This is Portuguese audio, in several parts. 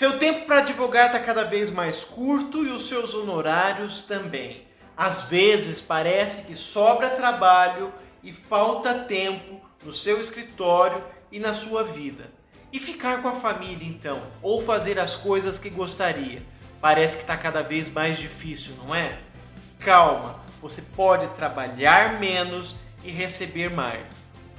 Seu tempo para advogar está cada vez mais curto e os seus honorários também. Às vezes parece que sobra trabalho e falta tempo no seu escritório e na sua vida. E ficar com a família então, ou fazer as coisas que gostaria, parece que está cada vez mais difícil, não é? Calma, você pode trabalhar menos e receber mais.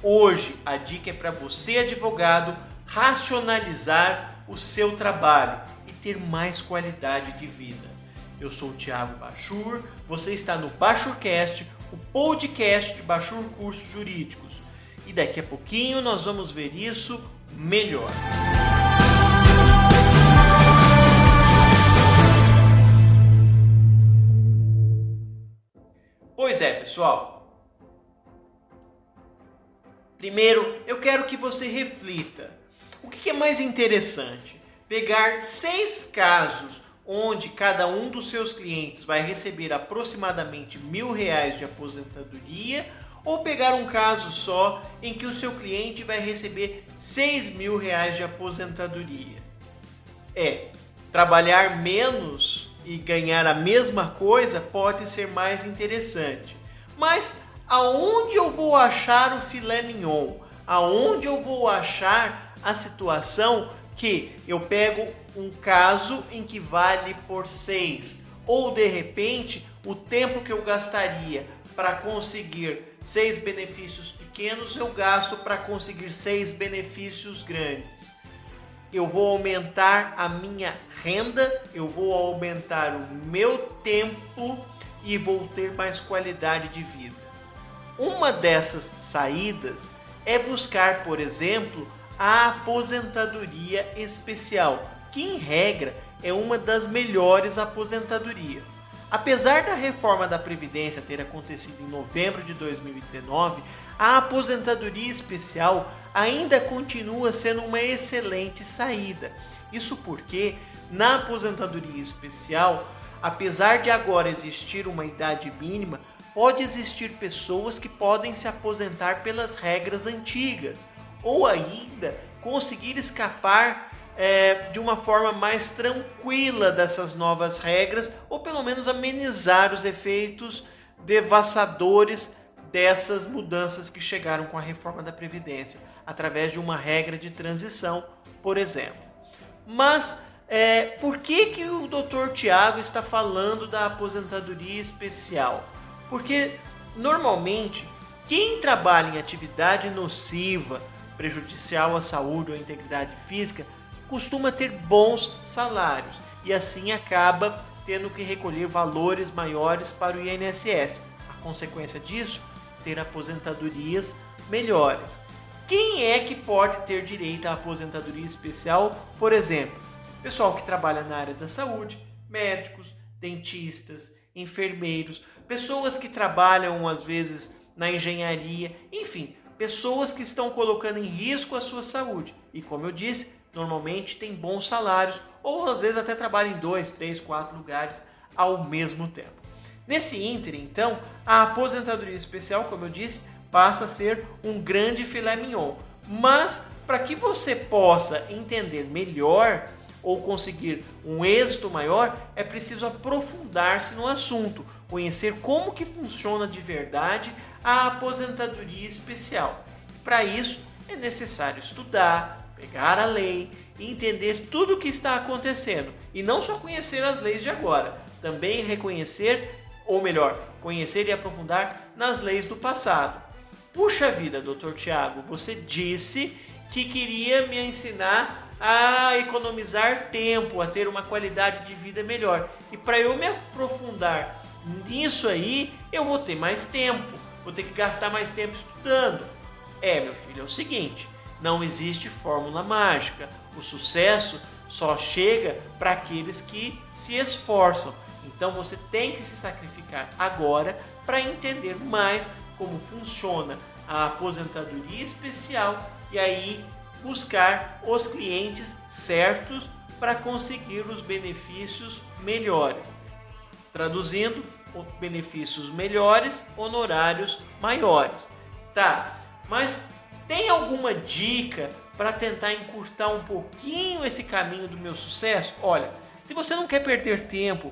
Hoje a dica é para você, advogado, racionalizar o seu trabalho e ter mais qualidade de vida. Eu sou o Thiago Bachur, você está no Bachurcast, o podcast de Bachur Cursos Jurídicos. E daqui a pouquinho nós vamos ver isso melhor. Pois é, pessoal. Primeiro, eu quero que você reflita. Que é mais interessante? Pegar seis casos onde cada um dos seus clientes vai receber aproximadamente mil reais de aposentadoria, ou pegar um caso só em que o seu cliente vai receber seis mil reais de aposentadoria. É, trabalhar menos e ganhar a mesma coisa pode ser mais interessante. Mas aonde eu vou achar o filé mignon? Aonde eu vou achar a situação que eu pego um caso em que vale por 6 ou de repente o tempo que eu gastaria para conseguir seis benefícios pequenos eu gasto para conseguir seis benefícios grandes eu vou aumentar a minha renda, eu vou aumentar o meu tempo e vou ter mais qualidade de vida. Uma dessas saídas é buscar, por exemplo, a aposentadoria especial, que em regra é uma das melhores aposentadorias. Apesar da reforma da Previdência ter acontecido em novembro de 2019, a aposentadoria especial ainda continua sendo uma excelente saída. Isso porque, na aposentadoria especial, apesar de agora existir uma idade mínima, pode existir pessoas que podem se aposentar pelas regras antigas ou ainda conseguir escapar é, de uma forma mais tranquila dessas novas regras ou pelo menos amenizar os efeitos devastadores dessas mudanças que chegaram com a reforma da Previdência, através de uma regra de transição, por exemplo. Mas é, por que, que o Dr. Tiago está falando da aposentadoria especial? Porque normalmente quem trabalha em atividade nociva, prejudicial à saúde ou à integridade física, costuma ter bons salários e assim acaba tendo que recolher valores maiores para o INSS. A consequência disso ter aposentadorias melhores. Quem é que pode ter direito à aposentadoria especial? Por exemplo, pessoal que trabalha na área da saúde, médicos, dentistas, enfermeiros, pessoas que trabalham às vezes na engenharia, enfim, pessoas que estão colocando em risco a sua saúde. E como eu disse, normalmente tem bons salários ou às vezes até trabalham em dois, três, quatro lugares ao mesmo tempo. Nesse ínter, então, a aposentadoria especial, como eu disse, passa a ser um grande filé mignon. Mas para que você possa entender melhor ou conseguir um êxito maior, é preciso aprofundar-se no assunto, conhecer como que funciona de verdade a aposentadoria especial. Para isso é necessário estudar, pegar a lei entender tudo o que está acontecendo e não só conhecer as leis de agora, também reconhecer ou melhor, conhecer e aprofundar nas leis do passado. Puxa vida, doutor Tiago, você disse que queria me ensinar a economizar tempo, a ter uma qualidade de vida melhor. E para eu me aprofundar nisso aí, eu vou ter mais tempo, vou ter que gastar mais tempo estudando. É, meu filho, é o seguinte: não existe fórmula mágica. O sucesso só chega para aqueles que se esforçam. Então você tem que se sacrificar agora para entender mais como funciona a aposentadoria especial e aí buscar os clientes certos para conseguir os benefícios melhores. Traduzindo, benefícios melhores, honorários maiores. Tá, mas tem alguma dica para tentar encurtar um pouquinho esse caminho do meu sucesso? Olha, se você não quer perder tempo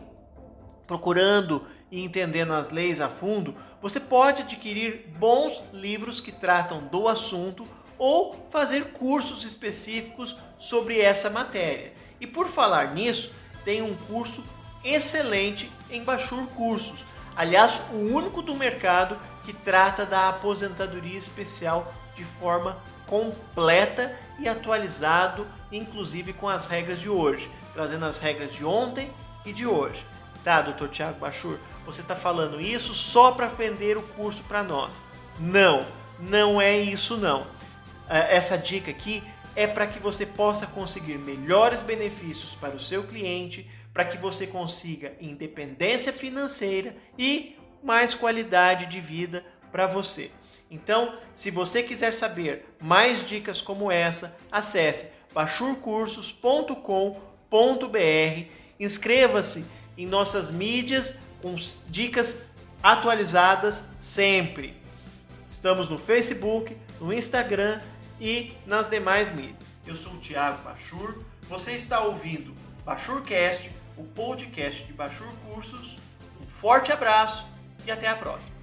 procurando e entendendo as leis a fundo, você pode adquirir bons livros que tratam do assunto ou fazer cursos específicos sobre essa matéria. E por falar nisso, tem um curso excelente em Bachur Cursos. Aliás, o único do mercado que trata da aposentadoria especial de forma completa e atualizado, inclusive com as regras de hoje, trazendo as regras de ontem e de hoje. Tá, doutor Tiago Bachur, você está falando isso só para vender o curso para nós. Não, não é isso não. É, essa dica aqui é para que você possa conseguir melhores benefícios para o seu cliente, para que você consiga independência financeira e mais qualidade de vida para você. Então, se você quiser saber mais dicas como essa, acesse bachurcursos.com.br, inscreva-se em nossas mídias com dicas atualizadas sempre. Estamos no Facebook, no Instagram e nas demais mídias. Eu sou o Thiago Bachur, você está ouvindo Bachurcast, o podcast de Bachur Cursos. Um forte abraço e até a próxima.